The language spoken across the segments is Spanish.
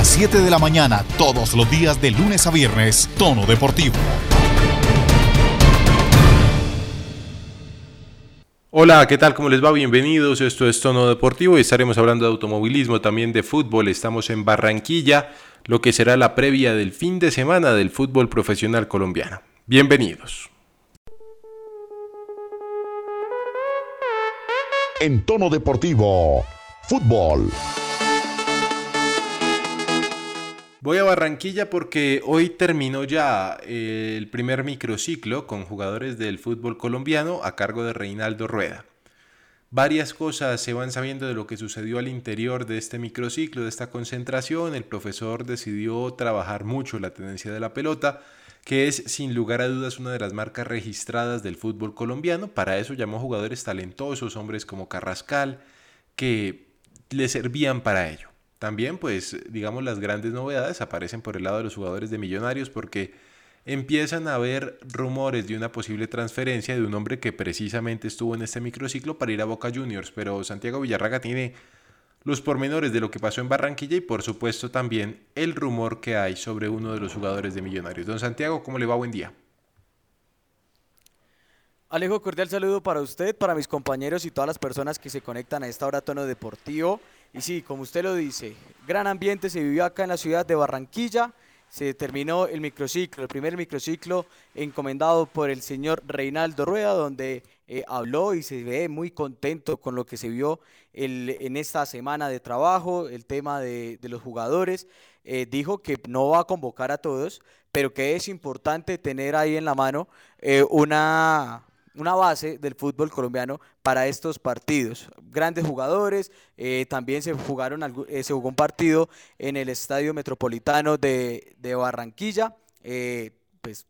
las 7 de la mañana, todos los días de lunes a viernes, Tono Deportivo. Hola, ¿qué tal? ¿Cómo les va? Bienvenidos. Esto es Tono Deportivo y estaremos hablando de automovilismo, también de fútbol. Estamos en Barranquilla, lo que será la previa del fin de semana del fútbol profesional colombiano. Bienvenidos. En Tono Deportivo, fútbol. Voy a Barranquilla porque hoy terminó ya eh, el primer microciclo con jugadores del fútbol colombiano a cargo de Reinaldo Rueda. Varias cosas se van sabiendo de lo que sucedió al interior de este microciclo, de esta concentración. El profesor decidió trabajar mucho la tendencia de la pelota, que es sin lugar a dudas una de las marcas registradas del fútbol colombiano. Para eso llamó jugadores talentosos, hombres como Carrascal, que le servían para ello. También, pues, digamos, las grandes novedades aparecen por el lado de los jugadores de Millonarios porque empiezan a haber rumores de una posible transferencia de un hombre que precisamente estuvo en este microciclo para ir a Boca Juniors, pero Santiago Villarraga tiene los pormenores de lo que pasó en Barranquilla y por supuesto también el rumor que hay sobre uno de los jugadores de Millonarios. Don Santiago, ¿cómo le va? Buen día. Alejo, cordial saludo para usted, para mis compañeros y todas las personas que se conectan a esta hora tono deportivo. Y sí, como usted lo dice, gran ambiente se vivió acá en la ciudad de Barranquilla. Se terminó el microciclo, el primer microciclo encomendado por el señor Reinaldo Rueda, donde eh, habló y se ve muy contento con lo que se vio en esta semana de trabajo, el tema de, los jugadores. Eh, dijo que no va a convocar a todos, pero que es importante tener ahí en la mano eh, una, una base del fútbol colombiano para estos partidos. Grandes jugadores, eh, también se, jugaron, eh, se jugó un partido en el Estadio Metropolitano de, Barranquilla, eh, pues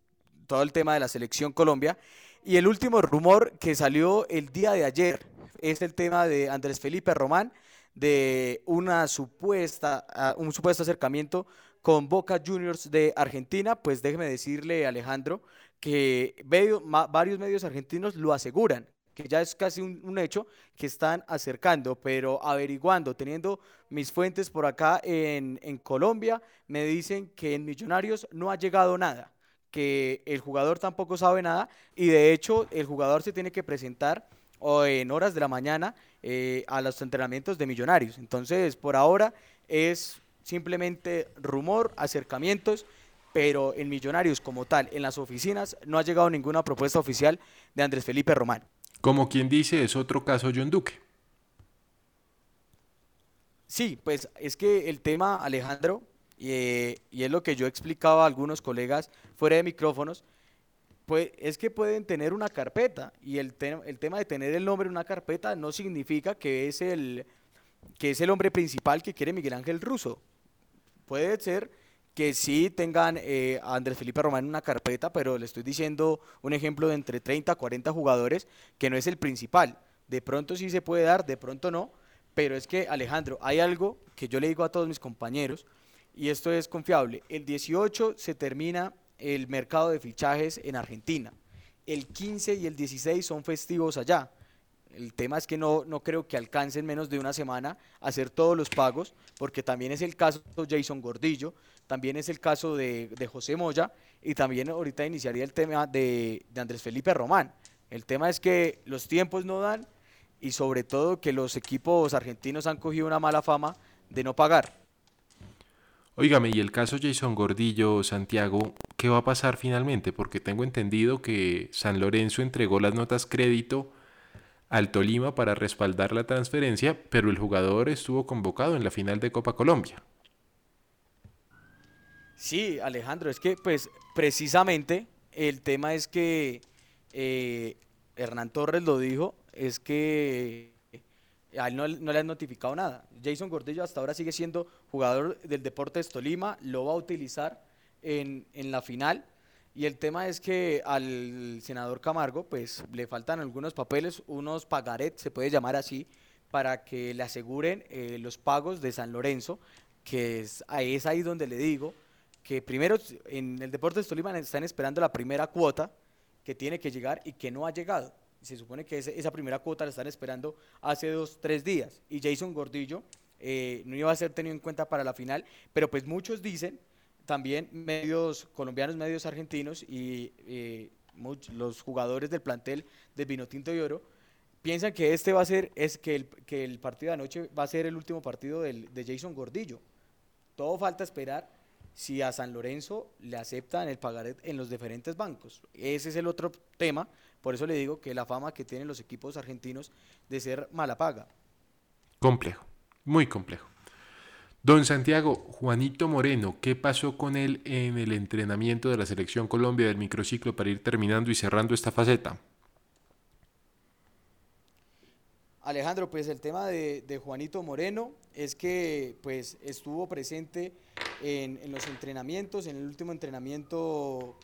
todo el tema de la selección Colombia. Y el último rumor que salió el día de ayer es el tema de Andrés Felipe Román, de una supuesta, ah, un supuesto acercamiento con Boca Juniors de Argentina, pues déjeme decirle Alejandro que varios medios argentinos lo aseguran, que ya es casi un, hecho que están acercando, pero averiguando, teniendo mis fuentes por acá en, Colombia, me dicen que en Millonarios no ha llegado nada, que el jugador tampoco sabe nada y de hecho el jugador se tiene que presentar en horas de la mañana eh, a los entrenamientos de Millonarios. Entonces, por ahora es simplemente rumor, acercamientos pero en Millonarios como tal, en las oficinas, no ha llegado ninguna propuesta oficial de Andrés Felipe Román. Como quien dice, es otro caso John Duque. Sí, pues es que el tema, Alejandro, eh, y es lo que yo explicaba a algunos colegas fuera de micrófonos, pues es que pueden tener una carpeta y el, el tema de tener el nombre en una carpeta no significa que es el que es el hombre principal que quiere Miguel Ángel Russo. Puede ser que sí tengan eh, a Andrés Felipe Román en una carpeta, pero le estoy diciendo un ejemplo de entre 30 a 40 jugadores que no es el principal. De pronto sí se puede dar, de pronto no, pero es que Alejandro, hay algo que yo le digo a todos mis compañeros y esto es confiable. El 18 se termina el mercado de fichajes en Argentina. El 15 y el 16 son festivos allá. El tema es que no, no creo que alcancen menos de una semana a hacer todos los pagos, porque también es el caso de Jason Gordillo, también es el caso de, José Moya, y también ahorita iniciaría el tema de, Andrés Felipe Román. El tema es que los tiempos no dan y sobre todo que los equipos argentinos han cogido una mala fama de no pagar. Óigame, y el caso Jason Gordillo, Santiago, ¿qué va a pasar finalmente? Porque tengo entendido que San Lorenzo entregó las notas crédito al Tolima para respaldar la transferencia, pero el jugador estuvo convocado en la final de Copa Colombia. Sí, Alejandro, es que pues precisamente el tema es que eh, Hernán Torres lo dijo, es que a él no, le han notificado nada. Jason Gordillo hasta ahora sigue siendo jugador del Deportes Tolima, lo va a utilizar en, en la final y el tema es que al senador Camargo, pues le faltan algunos papeles, unos pagaret, se puede llamar así, para que le aseguren eh, los pagos de San Lorenzo, que es, es ahí donde le digo que primero en el Deportes Tolima están esperando la primera cuota que tiene que llegar y que no ha llegado. Se supone que esa primera cuota la están esperando hace dos, tres días. Y Jason Gordillo eh, no iba a ser tenido en cuenta para la final, pero pues muchos dicen, también medios colombianos, medios argentinos y eh, los jugadores del plantel del Vinotinto y Oro, piensan que este va a ser, es que el, que el partido de anoche va a ser el último partido del, de Jason Gordillo. Todo falta esperar si a San Lorenzo le aceptan el pagaré en los diferentes bancos. Ese es el otro tema, por eso le digo que la fama que tienen los equipos argentinos de ser mala paga. Complejo, muy complejo. Don Santiago, Juanito Moreno, ¿qué pasó con él en el entrenamiento de la Selección Colombia del microciclo para ir terminando y cerrando esta faceta? Alejandro, pues el tema de, Juanito Moreno es que pues estuvo presente en, los entrenamientos, en el último entrenamiento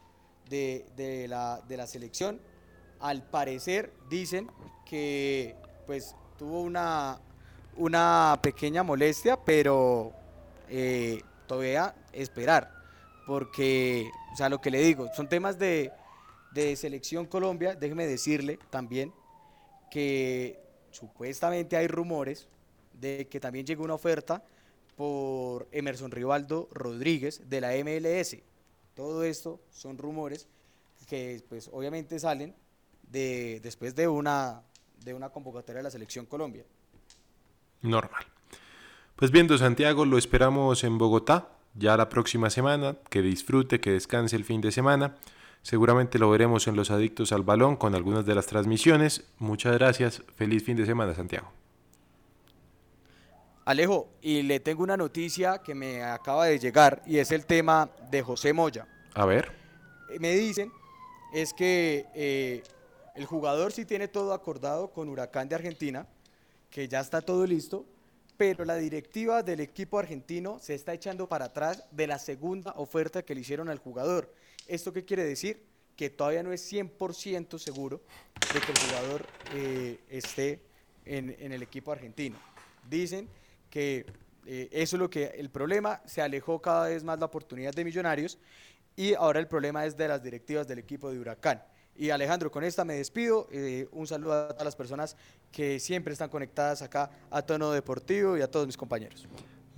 de, la, selección. Al parecer dicen que pues tuvo una, una pequeña molestia, pero eh, todavía esperar, porque, o sea, lo que le digo, son temas de, de selección Colombia, déjeme decirle también que supuestamente hay rumores de que también llegó una oferta por Emerson Rivaldo Rodríguez de la MLS. Todo esto son rumores que pues obviamente salen de, después de una, de una convocatoria de la Selección Colombia. Normal. Pues viendo Santiago, lo esperamos en Bogotá ya la próxima semana. Que disfrute, que descanse el fin de semana. Seguramente lo veremos en Los Adictos al Balón con algunas de las transmisiones. Muchas gracias. Feliz fin de semana, Santiago. Alejo, y le tengo una noticia que me acaba de llegar y es el tema de José Moya. A ver. Eh, me dicen es que eh, el jugador sí tiene todo acordado con Huracán de Argentina, que ya está todo listo, pero la directiva del equipo argentino se está echando para atrás de la segunda oferta que le hicieron al jugador. ¿Esto qué quiere decir? Que todavía no es 100% seguro de que el jugador eh, esté en, el equipo argentino. Dicen que eh, eso es lo que el problema, se alejó cada vez más la oportunidad de Millonarios y ahora el problema es de las directivas del equipo de Huracán. Y Alejandro, con esta me despido. Eh, un saludo a todas las personas que siempre están conectadas acá a Tono Deportivo y a todos mis compañeros.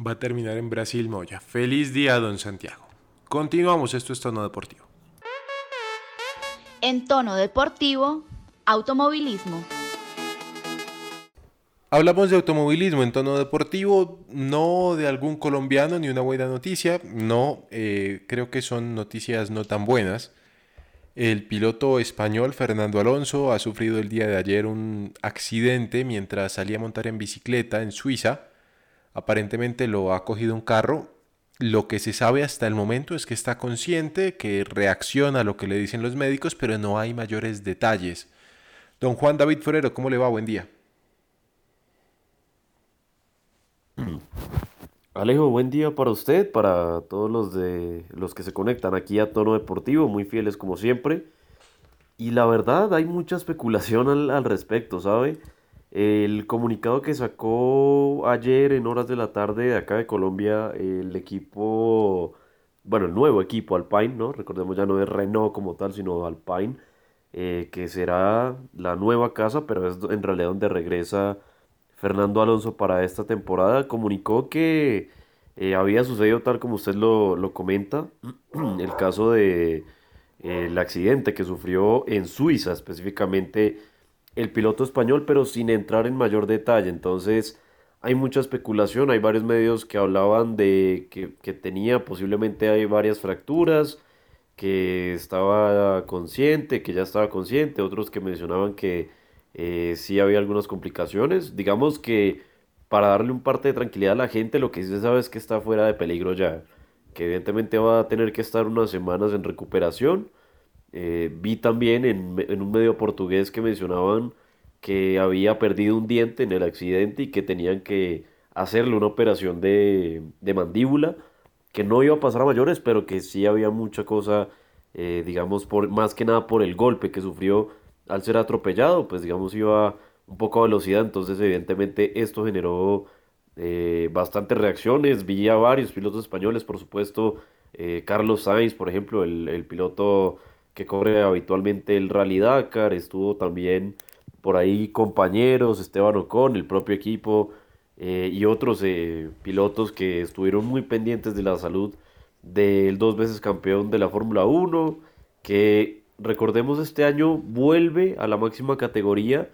Va a terminar en Brasil, Moya. Feliz día, don Santiago. Continuamos, esto es Tono Deportivo. En Tono Deportivo, automovilismo. Hablamos de automovilismo en tono deportivo, no de algún colombiano ni una buena noticia, no, eh, creo que son noticias no tan buenas. El piloto español Fernando Alonso ha sufrido el día de ayer un accidente mientras salía a montar en bicicleta en Suiza. Aparentemente lo ha cogido un carro lo que se sabe hasta el momento es que está consciente, que reacciona a lo que le dicen los médicos, pero no hay mayores detalles. Don Juan David Forero, ¿cómo le va? Buen día. Alejo, buen día para usted, para todos los de los que se conectan aquí a Tono Deportivo, muy fieles como siempre. Y la verdad, hay mucha especulación al, al respecto, ¿sabe? El comunicado que sacó ayer en horas de la tarde de acá de Colombia el equipo, bueno, el nuevo equipo Alpine, ¿no? Recordemos ya no es Renault como tal, sino Alpine, eh, que será la nueva casa, pero es en realidad donde regresa Fernando Alonso para esta temporada. Comunicó que eh, había sucedido tal como usted lo, lo comenta, el caso de eh, el accidente que sufrió en Suiza, específicamente el piloto español, pero sin entrar en mayor detalle. Entonces hay mucha especulación, hay varios medios que hablaban de que, tenía posiblemente hay varias fracturas, que estaba consciente, que ya estaba consciente, otros que mencionaban que eh, sí había algunas complicaciones. Digamos que para darle un parte de tranquilidad a la gente, lo que sí se sabe es que está fuera de peligro ya, que evidentemente va a tener que estar unas semanas en recuperación eh, vi también en, un medio portugués que mencionaban que había perdido un diente en el accidente y que tenían que hacerle una operación de, mandíbula, que no iba a pasar a mayores, pero que sí había mucha cosa, eh, digamos, por, más que nada por el golpe que sufrió al ser atropellado, pues digamos iba un poco a velocidad, entonces evidentemente esto generó eh, bastantes reacciones, vi a varios pilotos españoles, por supuesto, Carlos Sainz, por ejemplo, el, el piloto que corre habitualmente el Rally Dakar, estuvo también por ahí compañeros, Esteban Ocon, el propio equipo, eh, y otros eh, pilotos que estuvieron muy pendientes de la salud del dos veces campeón de la Fórmula 1, que recordemos este año vuelve a la máxima categoría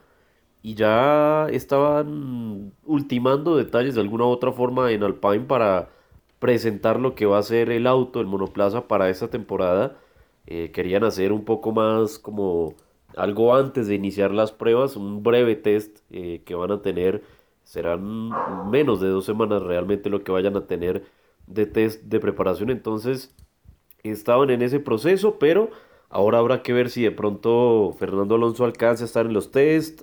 y ya estaban ultimando detalles de alguna u otra forma en Alpine para presentar lo que va a ser el auto, el monoplaza para esta temporada. Eh, querían hacer un poco más como algo antes de iniciar las pruebas, un breve test eh, que van a tener, serán menos de dos semanas realmente lo que vayan a tener de test de preparación, entonces estaban en ese proceso, pero ahora habrá que ver si de pronto Fernando Alonso alcanza a estar en los test,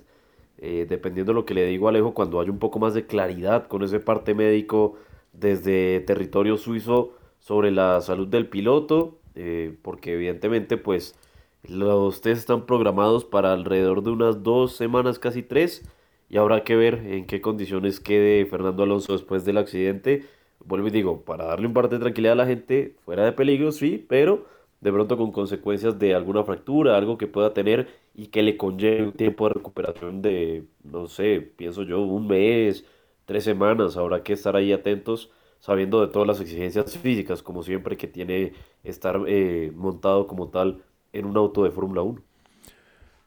eh, dependiendo de lo que le digo a Alejo, cuando haya un poco más de claridad con ese parte médico desde territorio suizo sobre la salud del piloto, eh, porque evidentemente pues los test están programados para alrededor de unas dos semanas, casi tres, y habrá que ver en qué condiciones quede Fernando Alonso después del accidente. Vuelvo y digo, para darle un par de tranquilidad a la gente, fuera de peligro, sí, pero de pronto con consecuencias de alguna fractura, algo que pueda tener y que le conlleve un tiempo de recuperación de, no sé, pienso yo, un mes, tres semanas. Habrá que estar ahí atentos, sabiendo de todas las exigencias físicas, como siempre, que tiene estar eh, montado como tal en un auto de Fórmula 1.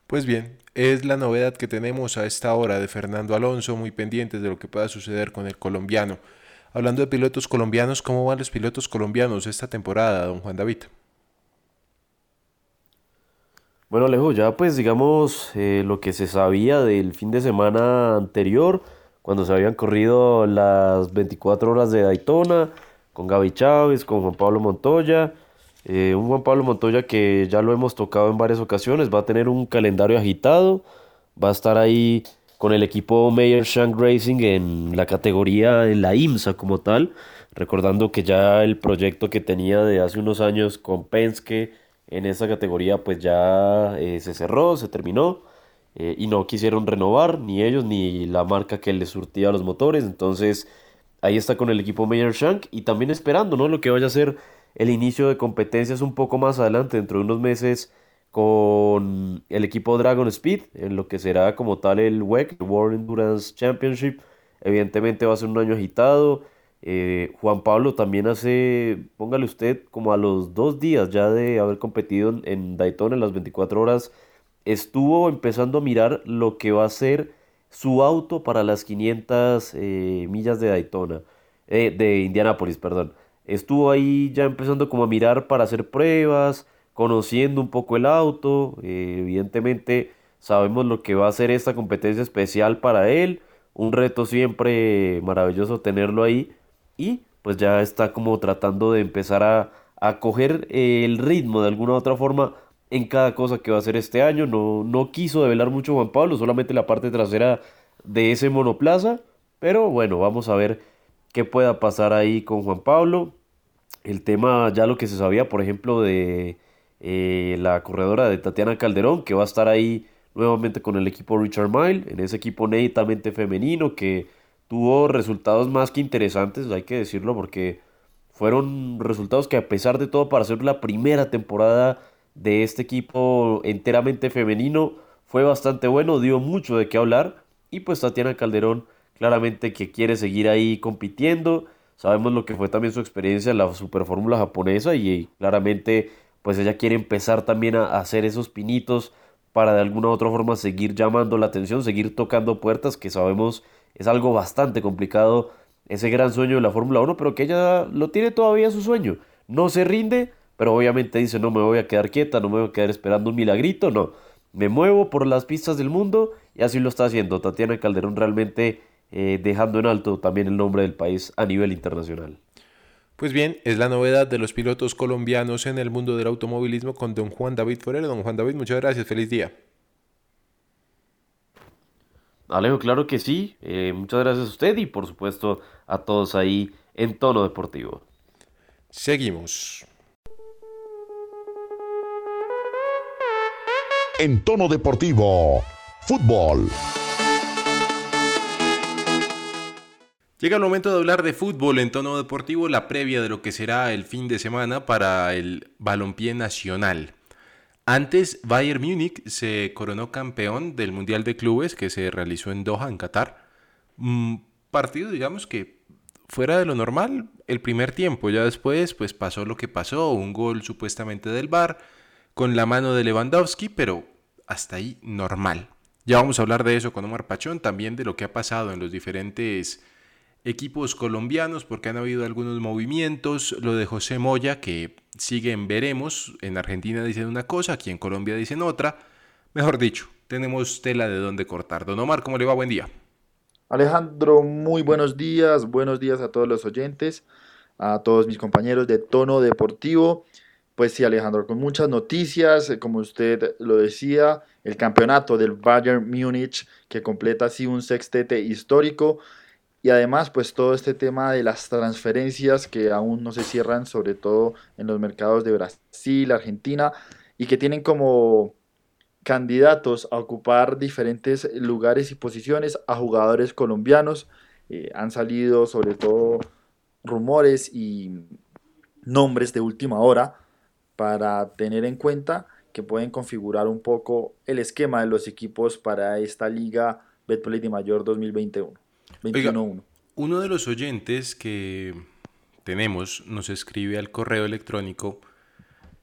Pues bien, es la novedad que tenemos a esta hora de Fernando Alonso, muy pendientes de lo que pueda suceder con el colombiano. Hablando de pilotos colombianos, ¿cómo van los pilotos colombianos esta temporada, don Juan David? Bueno, Alejo, ya pues digamos eh, lo que se sabía del fin de semana anterior, cuando se habían corrido las 24 horas de Daytona, con Gaby Chávez, con Juan Pablo Montoya. Eh, un Juan Pablo Montoya que ya lo hemos tocado en varias ocasiones, va a tener un calendario agitado, va a estar ahí con el equipo Mayer Shank Racing en la categoría, en la IMSA como tal, recordando que ya el proyecto que tenía de hace unos años con Penske en esa categoría pues ya eh, se cerró, se terminó eh, y no quisieron renovar ni ellos ni la marca que les surtía los motores, entonces ahí está con el equipo Mayer Shank y también esperando ¿no? lo que vaya a ser el inicio de competencias un poco más adelante, dentro de unos meses con el equipo Dragon Speed, en lo que será como tal el WEC, World Endurance Championship. Evidentemente va a ser un año agitado. Eh, Juan Pablo también hace, póngale usted, como a los dos días ya de haber competido en, Daytona en las 24 horas, estuvo empezando a mirar lo que va a ser su auto para las 500 eh, millas de Daytona, eh, de Indianápolis, perdón. Estuvo ahí ya empezando como a mirar para hacer pruebas, conociendo un poco el auto. Eh, evidentemente sabemos lo que va a ser esta competencia especial para él. Un reto siempre maravilloso tenerlo ahí. Y pues ya está como tratando de empezar a, a coger el ritmo de alguna u otra forma en cada cosa que va a hacer este año. No, no quiso develar mucho Juan Pablo, solamente la parte trasera de ese monoplaza. Pero bueno, vamos a ver qué pueda pasar ahí con Juan Pablo. El tema, ya lo que se sabía, por ejemplo, de eh, la corredora de Tatiana Calderón, que va a estar ahí nuevamente con el equipo Richard Mile, en ese equipo netamente femenino, que tuvo resultados más que interesantes, hay que decirlo, porque fueron resultados que a pesar de todo, para ser la primera temporada de este equipo enteramente femenino, fue bastante bueno, dio mucho de qué hablar, y pues Tatiana Calderón claramente que quiere seguir ahí compitiendo. Sabemos lo que fue también su experiencia en la Superfórmula japonesa y claramente pues ella quiere empezar también a hacer esos pinitos para de alguna u otra forma seguir llamando la atención, seguir tocando puertas, que sabemos es algo bastante complicado, ese gran sueño de la Fórmula 1, pero que ella lo tiene todavía su sueño. No se rinde, pero obviamente dice, no me voy a quedar quieta, no me voy a quedar esperando un milagrito, no. Me muevo por las pistas del mundo y así lo está haciendo. Tatiana Calderón realmente eh, dejando en alto también el nombre del país a nivel internacional. Pues bien, es la novedad de los pilotos colombianos en el mundo del automovilismo con don Juan David Forero. Don Juan David, muchas gracias, feliz día. Alejo, claro que sí. Eh, muchas gracias a usted y por supuesto a todos ahí en tono deportivo. Seguimos. En tono deportivo, fútbol. Llega el momento de hablar de fútbol en tono deportivo, la previa de lo que será el fin de semana para el balompié nacional. Antes, Bayern Múnich se coronó campeón del Mundial de Clubes que se realizó en Doha, en Qatar. Mm, partido, digamos que fuera de lo normal el primer tiempo. Ya después, pues pasó lo que pasó, un gol supuestamente del Bar con la mano de Lewandowski, pero hasta ahí normal. Ya vamos a hablar de eso con Omar Pachón, también de lo que ha pasado en los diferentes equipos colombianos, porque han habido algunos movimientos. Lo de José Moya, que sigue en veremos. En Argentina dicen una cosa, aquí en Colombia dicen otra. Mejor dicho, tenemos tela de dónde cortar. Don Omar, ¿cómo le va? Buen día. Alejandro, muy buenos días, buenos días a todos los oyentes, a todos mis compañeros de Tono Deportivo. Pues sí, Alejandro, con muchas noticias, como usted lo decía, el campeonato del Bayern Múnich que completa así un sextete histórico y además pues todo este tema de las transferencias que aún no se cierran, sobre todo en los mercados de Brasil, Argentina y que tienen como candidatos a ocupar diferentes lugares y posiciones a jugadores colombianos. Eh, han salido sobre todo rumores y nombres de última hora para tener en cuenta que pueden configurar un poco el esquema de los equipos para esta liga Betplay de Mayor 2021. Uno de los oyentes que tenemos nos escribe al correo electrónico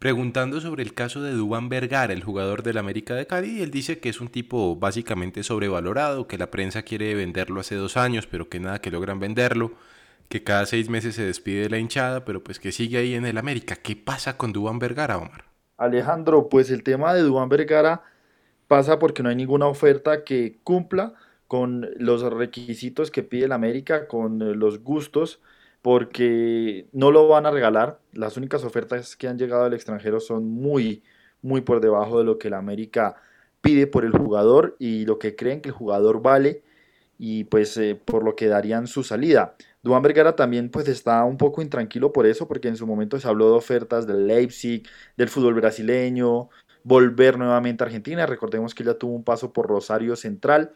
preguntando sobre el caso de Dubán Vergara, el jugador del América de Cali, y él dice que es un tipo básicamente sobrevalorado, que la prensa quiere venderlo hace dos años, pero que nada que logran venderlo, que cada seis meses se despide de la hinchada, pero pues que sigue ahí en el América. ¿Qué pasa con Dubán Vergara, Omar? Alejandro, pues el tema de Dubán Vergara pasa porque no hay ninguna oferta que cumpla con los requisitos que pide el América, con los gustos porque no lo van a regalar. Las únicas ofertas que han llegado al extranjero son muy, muy por debajo de lo que la América pide por el jugador y lo que creen que el jugador vale y pues eh, por lo que darían su salida. Duan Vergara también pues está un poco intranquilo por eso, porque en su momento se habló de ofertas del Leipzig, del fútbol brasileño, volver nuevamente a Argentina. Recordemos que ya tuvo un paso por Rosario Central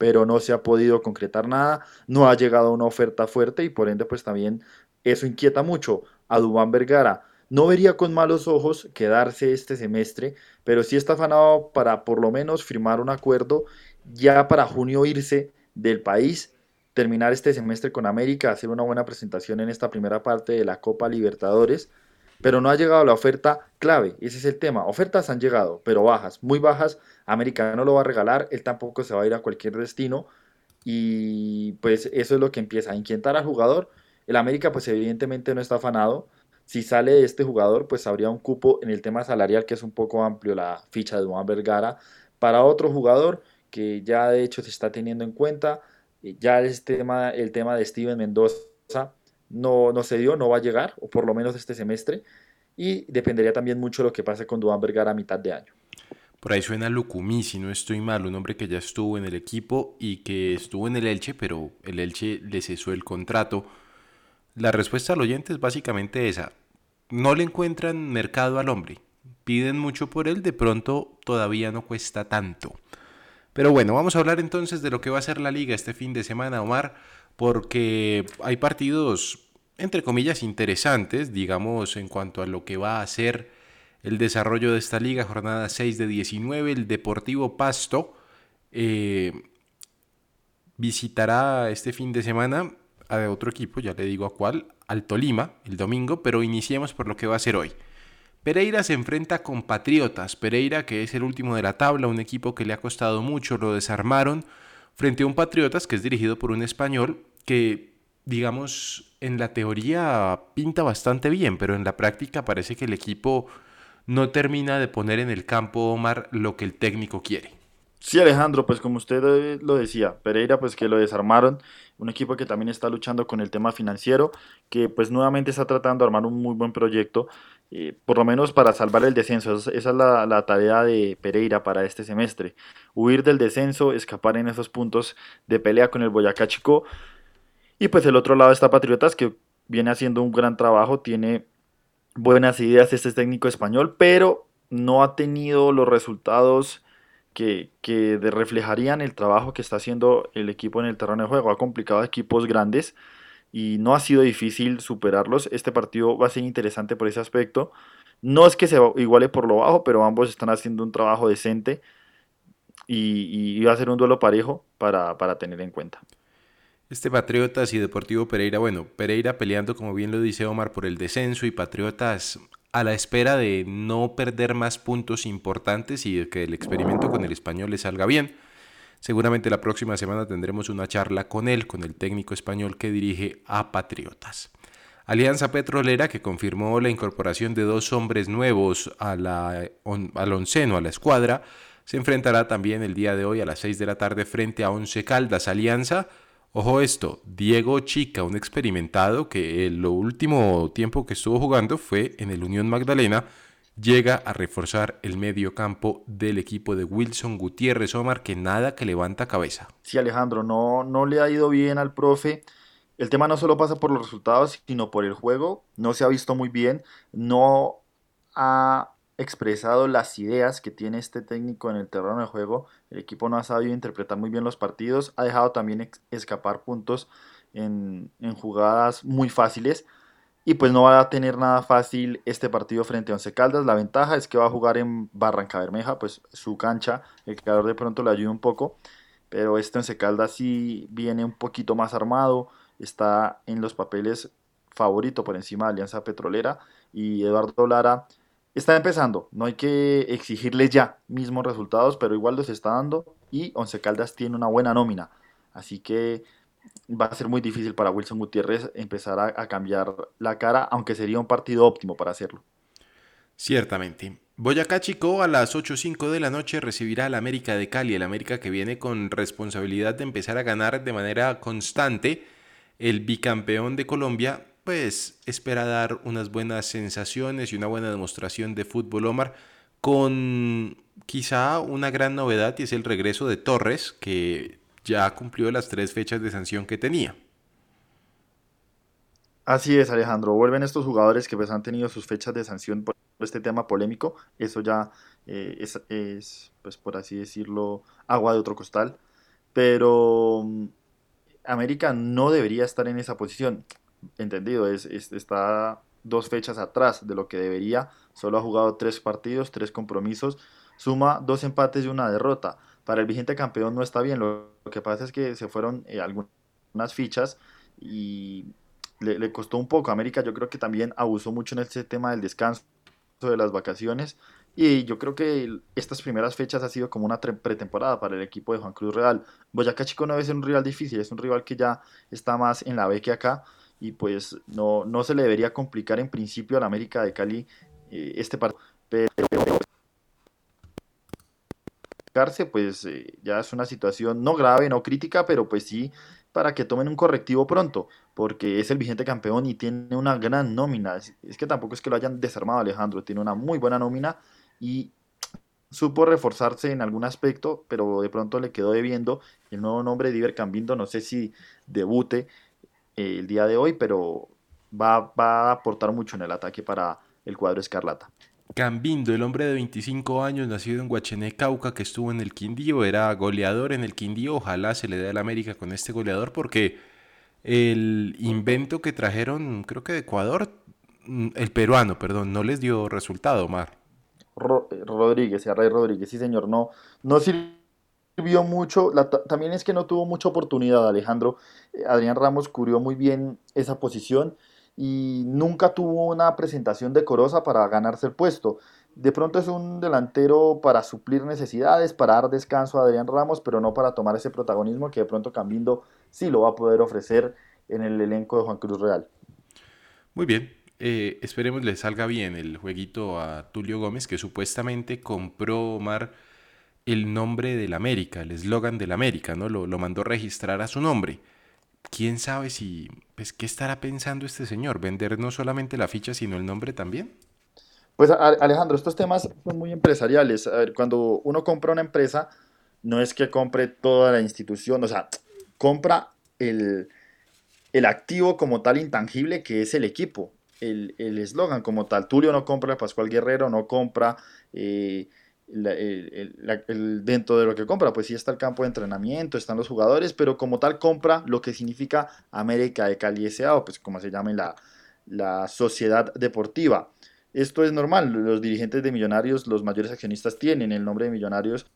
pero no se ha podido concretar nada, no ha llegado una oferta fuerte y por ende pues también eso inquieta mucho a Dubán Vergara. No vería con malos ojos quedarse este semestre, pero sí está afanado para por lo menos firmar un acuerdo ya para junio irse del país, terminar este semestre con América, hacer una buena presentación en esta primera parte de la Copa Libertadores pero no ha llegado la oferta clave. Ese es el tema. Ofertas han llegado, pero bajas, muy bajas. América no lo va a regalar, él tampoco se va a ir a cualquier destino. Y pues eso es lo que empieza a inquietar al jugador. El América pues evidentemente no está afanado. Si sale este jugador pues habría un cupo en el tema salarial que es un poco amplio la ficha de Juan Vergara. Para otro jugador que ya de hecho se está teniendo en cuenta, ya el tema, el tema de Steven Mendoza no, no se dio, no va a llegar, o por lo menos este semestre, y dependería también mucho de lo que pase con Duan Vergara a mitad de año. Por ahí suena Lucumí, si no estoy mal, un hombre que ya estuvo en el equipo y que estuvo en el Elche, pero el Elche le cesó el contrato. La respuesta al oyente es básicamente esa. No le encuentran mercado al hombre. Piden mucho por él, de pronto todavía no cuesta tanto. Pero bueno, vamos a hablar entonces de lo que va a ser la liga este fin de semana, Omar porque hay partidos, entre comillas, interesantes, digamos, en cuanto a lo que va a ser el desarrollo de esta liga, jornada 6 de 19, el Deportivo Pasto eh, visitará este fin de semana a otro equipo, ya le digo a cuál, al Tolima, el domingo, pero iniciemos por lo que va a ser hoy. Pereira se enfrenta con Patriotas, Pereira que es el último de la tabla, un equipo que le ha costado mucho, lo desarmaron, frente a un Patriotas que es dirigido por un español que, digamos, en la teoría pinta bastante bien, pero en la práctica parece que el equipo no termina de poner en el campo, Omar, lo que el técnico quiere. Sí, Alejandro, pues como usted eh, lo decía, Pereira pues que lo desarmaron, un equipo que también está luchando con el tema financiero, que pues nuevamente está tratando de armar un muy buen proyecto, eh, por lo menos para salvar el descenso, esa es la, tarea de Pereira para este semestre, huir del descenso, escapar en esos puntos de pelea con el Boyacá Chico, y pues el otro lado está Patriotas, que viene haciendo un gran trabajo, tiene buenas ideas este técnico español, pero no ha tenido los resultados que, que reflejarían el trabajo que está haciendo el equipo en el terreno de juego. Ha complicado a equipos grandes y no ha sido difícil superarlos. Este partido va a ser interesante por ese aspecto. No es que se iguale por lo bajo, pero ambos están haciendo un trabajo decente y, va a ser un duelo parejo para, para tener en cuenta. Este Patriotas y Deportivo Pereira, bueno, Pereira peleando, como bien lo dice Omar, por el descenso y Patriotas a la espera de no perder más puntos importantes y de que el experimento con el español le salga bien. Seguramente la próxima semana tendremos una charla con él, con el técnico español que dirige a Patriotas. Alianza Petrolera, que confirmó la incorporación de dos hombres nuevos a la, al onceno, a la escuadra, se enfrentará también el día de hoy a las 6 de la tarde frente a Once Caldas. Alianza Ojo esto, Diego Chica, un experimentado que el último tiempo que estuvo jugando fue en el Unión Magdalena, llega a reforzar el medio campo del equipo de Wilson Gutiérrez Omar, que nada que levanta cabeza. Sí, Alejandro, no, no le ha ido bien al profe. El tema no solo pasa por los resultados, sino por el juego. No se ha visto muy bien, no ha expresado las ideas que tiene este técnico en el terreno de juego. El equipo no ha sabido interpretar muy bien los partidos, ha dejado también escapar puntos en, jugadas muy fáciles. Y pues no va a tener nada fácil este partido frente a Once Caldas. La ventaja es que va a jugar en Barranca Bermeja, pues su cancha, el calor de pronto le ayuda un poco. Pero este Once Caldas sí viene un poquito más armado, está en los papeles favorito por encima de Alianza Petrolera. Y Eduardo Lara está empezando, no hay que exigirle ya mismos resultados, pero igual los está dando y Once Caldas tiene una buena nómina, así que va a ser muy difícil para Wilson Gutiérrez empezar a, cambiar la cara, aunque sería un partido óptimo para hacerlo. Ciertamente. Boyacá Chico a las 8.05 de la noche recibirá al América de Cali, el América que viene con responsabilidad de empezar a ganar de manera constante. El bicampeón de Colombia pues espera dar unas buenas sensaciones y una buena demostración de fútbol Omar con quizá una gran novedad y es el regreso de Torres que ya cumplió las tres fechas de sanción que tenía. Así es, Alejandro. Vuelven estos jugadores que pues han tenido sus fechas de sanción por este tema polémico. Eso ya eh, es, es, pues por así decirlo, agua de otro costal. Pero mm, América no debería estar en esa posición entendido, es, está dos fechas atrás de lo que debería, solo ha jugado tres partidos, tres compromisos, suma dos empates y una derrota. Para el vigente campeón no está bien, lo, que pasa es que se fueron eh, algunas fichas y le, costó un poco. América yo creo que también abusó mucho en este tema del descanso, de las vacaciones. Y yo creo que estas primeras fechas ha sido como una pretemporada para el equipo de Juan Cruz Real. Boyacá Chico no es un rival difícil, es un rival que ya está más en la B que acá y pues no, no se le debería complicar en principio a la América de Cali eh, este partido. Pues eh, ya es una situación no grave, no crítica, pero pues sí para que tomen un correctivo pronto, porque es el vigente campeón y tiene una gran nómina. Es, es que tampoco es que lo hayan desarmado Alejandro, tiene una muy buena nómina y supo reforzarse en algún aspecto, pero de pronto le quedó debiendo el nuevo nombre de Iber Cambindo, no sé si debute el día de hoy, pero va, a aportar mucho en el ataque para el cuadro escarlata. Cambindo, el hombre de 25 años, nacido en Guachené, Cauca, que estuvo en el Quindío, era goleador en el Quindío. Ojalá se le dé al América con este goleador, porque el invento que trajeron, creo que de Ecuador, mm, el peruano, perdón, no les dio resultado, Omar. Rodríguez, Array Rodríguez, sí señor, no, no sirvió mucho, también es que no tuvo mucha oportunidad Alejandro. Eh, Adrián Ramos cubrió muy bien esa posición y nunca tuvo una presentación decorosa para ganarse el puesto. De pronto es un delantero para suplir necesidades, para dar descanso a Adrián Ramos, pero no para tomar ese protagonismo que de pronto Cambindo sí lo va a poder ofrecer en el elenco de Juan Cruz Real. Muy bien, eh, esperemos le salga bien el jueguito a Tulio Gómez, que supuestamente compró Omar el nombre del América, el eslogan del América, ¿no? Lo, lo mandó registrar a su nombre. ¿Quién sabe si, pues, qué estará pensando este señor? ¿Vender no solamente la ficha, sino el nombre también? Pues Alejandro, estos temas son muy empresariales. A ver, cuando uno compra una empresa, no es que compre toda la institución, o sea, compra el, el activo como tal intangible que es el equipo, el eslogan como tal. Tulio no compra Pascual Guerrero, no compra eh, el, dentro de lo que compra, pues sí está el campo de entrenamiento, están los jugadores, pero como tal compra lo que significa América de Cali S.A. o pues como se llame la, la sociedad deportiva. Esto es normal, los dirigentes de Millonarios, los mayores accionistas tienen el nombre de Millonarios.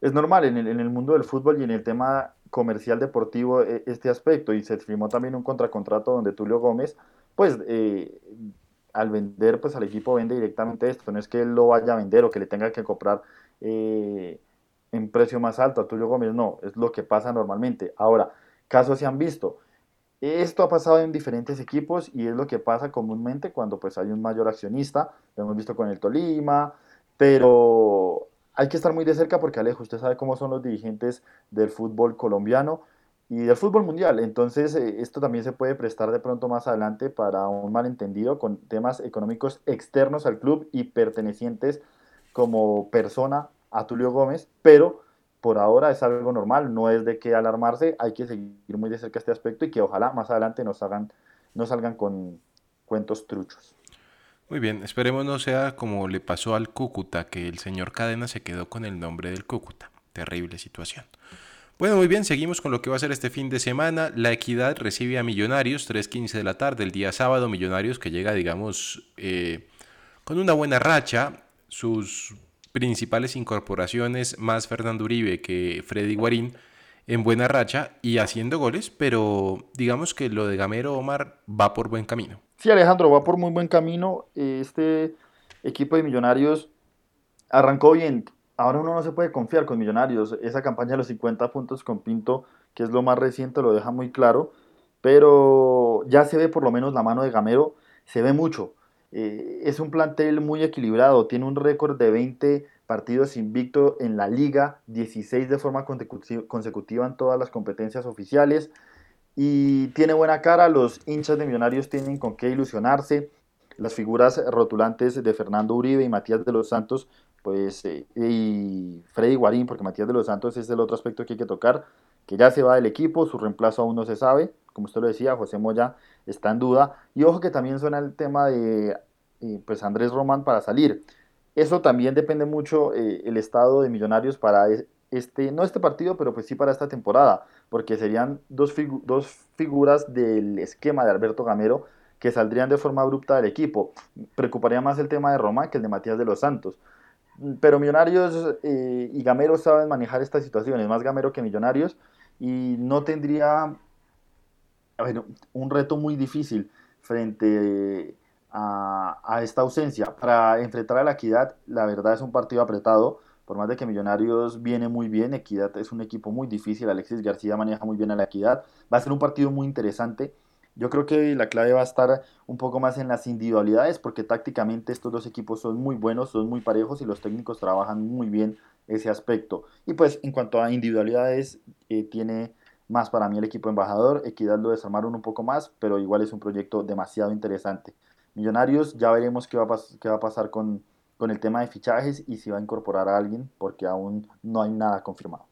Es normal en el, en el mundo del fútbol y en el tema comercial deportivo eh, este aspecto y se firmó también un contracontrato donde Tulio Gómez, pues eh, al vender, pues al equipo vende directamente esto, no es que él lo vaya a vender o que le tenga que comprar eh, en precio más alto a Tulio Gómez, no, es lo que pasa normalmente. Ahora, casos se han visto. Esto ha pasado en diferentes equipos y es lo que pasa comúnmente cuando pues hay un mayor accionista, lo hemos visto con el Tolima, pero hay que estar muy de cerca porque Alejo, usted sabe cómo son los dirigentes del fútbol colombiano y del fútbol mundial. Entonces, eh, esto también se puede prestar de pronto más adelante para un malentendido con temas económicos externos al club y pertenecientes como persona a Tulio Gómez, pero por ahora es algo normal, no es de qué alarmarse, hay que seguir muy de cerca este aspecto y que ojalá más adelante nos hagan, no salgan con cuentos truchos. Muy bien, esperemos no sea como le pasó al Cúcuta, que el señor Cadena se quedó con el nombre del Cúcuta. Terrible situación. Bueno, muy bien, seguimos con lo que va a ser este fin de semana. La Equidad recibe a Millonarios, 3.15 de la tarde, el día sábado. Millonarios que llega, digamos, eh, con una buena racha. Sus principales incorporaciones, más Fernando Uribe que Freddy Guarín, en buena racha y haciendo goles, pero digamos que lo de Gamero Omar va por buen camino. Sí, Alejandro, va por muy buen camino. Este equipo de Millonarios arrancó bien. Ahora uno no se puede confiar con Millonarios. Esa campaña de los 50 puntos con Pinto, que es lo más reciente, lo deja muy claro. Pero ya se ve por lo menos la mano de Gamero, se ve mucho. Eh, es un plantel muy equilibrado, tiene un récord de 20 partidos invicto en la liga, 16 de forma consecutiva en todas las competencias oficiales y tiene buena cara, los hinchas de Millonarios tienen con qué ilusionarse, las figuras rotulantes de Fernando Uribe y Matías de los Santos, pues, eh, y Freddy Guarín, porque Matías de los Santos es el otro aspecto que hay que tocar, que ya se va del equipo, su reemplazo aún no se sabe, como usted lo decía, José Moya está en duda, y ojo que también suena el tema de eh, pues Andrés Román para salir. Eso también depende mucho eh, el estado de Millonarios para este, no este partido, pero pues sí para esta temporada, porque serían dos, dos figuras del esquema de Alberto Gamero que saldrían de forma abrupta del equipo. Preocuparía más el tema de Roma que el de Matías de los Santos. Pero Millonarios eh, y Gamero saben manejar estas situaciones, más Gamero que Millonarios, y no tendría un reto muy difícil frente a, a, esta ausencia. Para enfrentar a la Equidad, la verdad es un partido apretado por más de que Millonarios viene muy bien, Equidad es un equipo muy difícil, Alexis García maneja muy bien a la Equidad, va a ser un partido muy interesante. Yo creo que la clave va a estar un poco más en las individualidades, porque tácticamente estos dos equipos son muy buenos, son muy parejos y los técnicos trabajan muy bien ese aspecto. Y pues en cuanto a individualidades, eh, tiene más para mí el equipo embajador, Equidad lo desarmaron un poco más, pero igual es un proyecto demasiado interesante. Millonarios, ya veremos qué va qué va a pasar con, con el tema de fichajes y si va a incorporar a alguien porque aún no hay nada confirmado.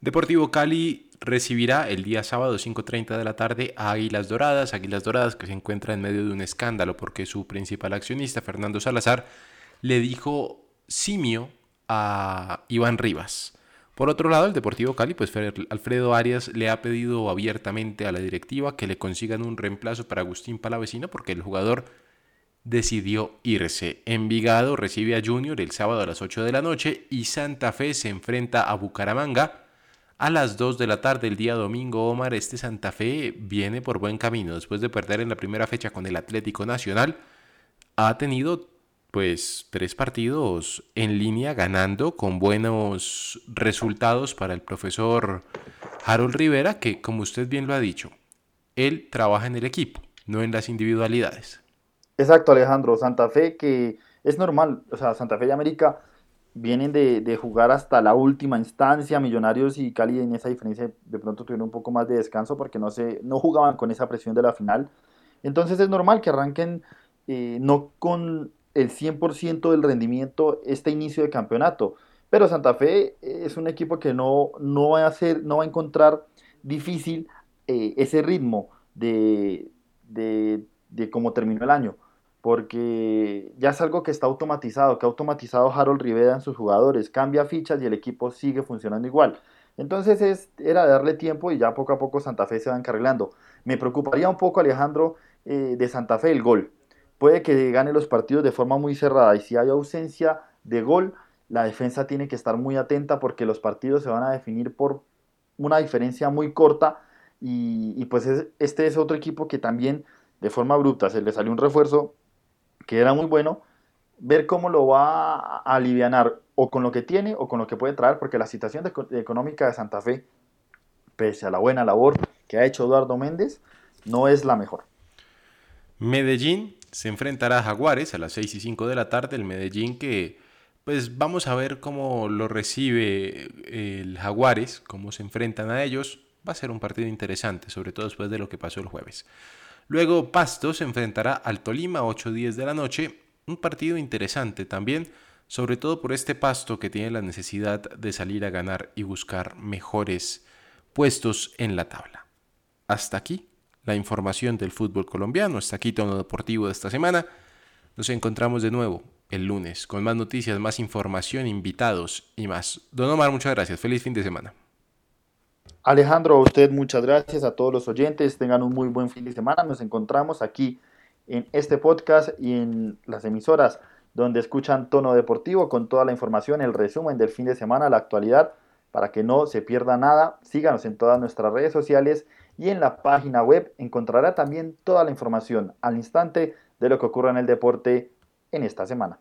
Deportivo Cali recibirá el día sábado 5.30 de la tarde a Águilas Doradas, Águilas Doradas que se encuentra en medio de un escándalo porque su principal accionista, Fernando Salazar, le dijo simio a Iván Rivas. Por otro lado, el Deportivo Cali, pues Alfredo Arias le ha pedido abiertamente a la directiva que le consigan un reemplazo para Agustín Palavecino porque el jugador decidió irse. Envigado recibe a Junior el sábado a las 8 de la noche y Santa Fe se enfrenta a Bucaramanga a las 2 de la tarde el día domingo. Omar, este Santa Fe viene por buen camino. Después de perder en la primera fecha con el Atlético Nacional, ha tenido pues tres partidos en línea ganando con buenos resultados para el profesor Harold Rivera, que como usted bien lo ha dicho, él trabaja en el equipo, no en las individualidades. Exacto, Alejandro. Santa Fe, que es normal, o sea, Santa Fe y América vienen de, jugar hasta la última instancia. Millonarios y Cali en esa diferencia de pronto tuvieron un poco más de descanso porque no, se, no jugaban con esa presión de la final. Entonces es normal que arranquen eh, no con el 100% del rendimiento este inicio de campeonato. Pero Santa Fe es un equipo que no, no, va, a hacer, no va a encontrar difícil eh, ese ritmo de, de, de cómo terminó el año porque ya es algo que está automatizado, que ha automatizado Harold Rivera en sus jugadores, cambia fichas y el equipo sigue funcionando igual. Entonces es, era darle tiempo y ya poco a poco Santa Fe se va encarrilando. Me preocuparía un poco, Alejandro, eh, de Santa Fe el gol. Puede que gane los partidos de forma muy cerrada y si hay ausencia de gol, la defensa tiene que estar muy atenta porque los partidos se van a definir por una diferencia muy corta y, pues este es otro equipo que también de forma abrupta se le salió un refuerzo que era muy bueno, ver cómo lo va a aliviar o con lo que tiene o con lo que puede traer, porque la situación económica de Santa Fe, pese a la buena labor que ha hecho Eduardo Méndez, no es la mejor. Medellín se enfrentará a Jaguares a las 6 y 5 de la tarde, el Medellín que pues vamos a ver cómo lo recibe el Jaguares, cómo se enfrentan a ellos. Va a ser un partido interesante, sobre todo después de lo que pasó el jueves. Luego Pasto se enfrentará al Tolima 8 10 de la noche, un partido interesante también, sobre todo por este Pasto que tiene la necesidad de salir a ganar y buscar mejores puestos en la tabla. Hasta aquí la información del fútbol colombiano, hasta aquí todo deportivo de esta semana. Nos encontramos de nuevo el lunes con más noticias, más información, invitados y más. Don Omar, muchas gracias. Feliz fin de semana. Alejandro, a usted muchas gracias, a todos los oyentes, tengan un muy buen fin de semana. Nos encontramos aquí en este podcast y en las emisoras donde escuchan Tono Deportivo con toda la información, el resumen del fin de semana, la actualidad, para que no se pierda nada. Síganos en todas nuestras redes sociales y en la página web encontrará también toda la información al instante de lo que ocurre en el deporte en esta semana.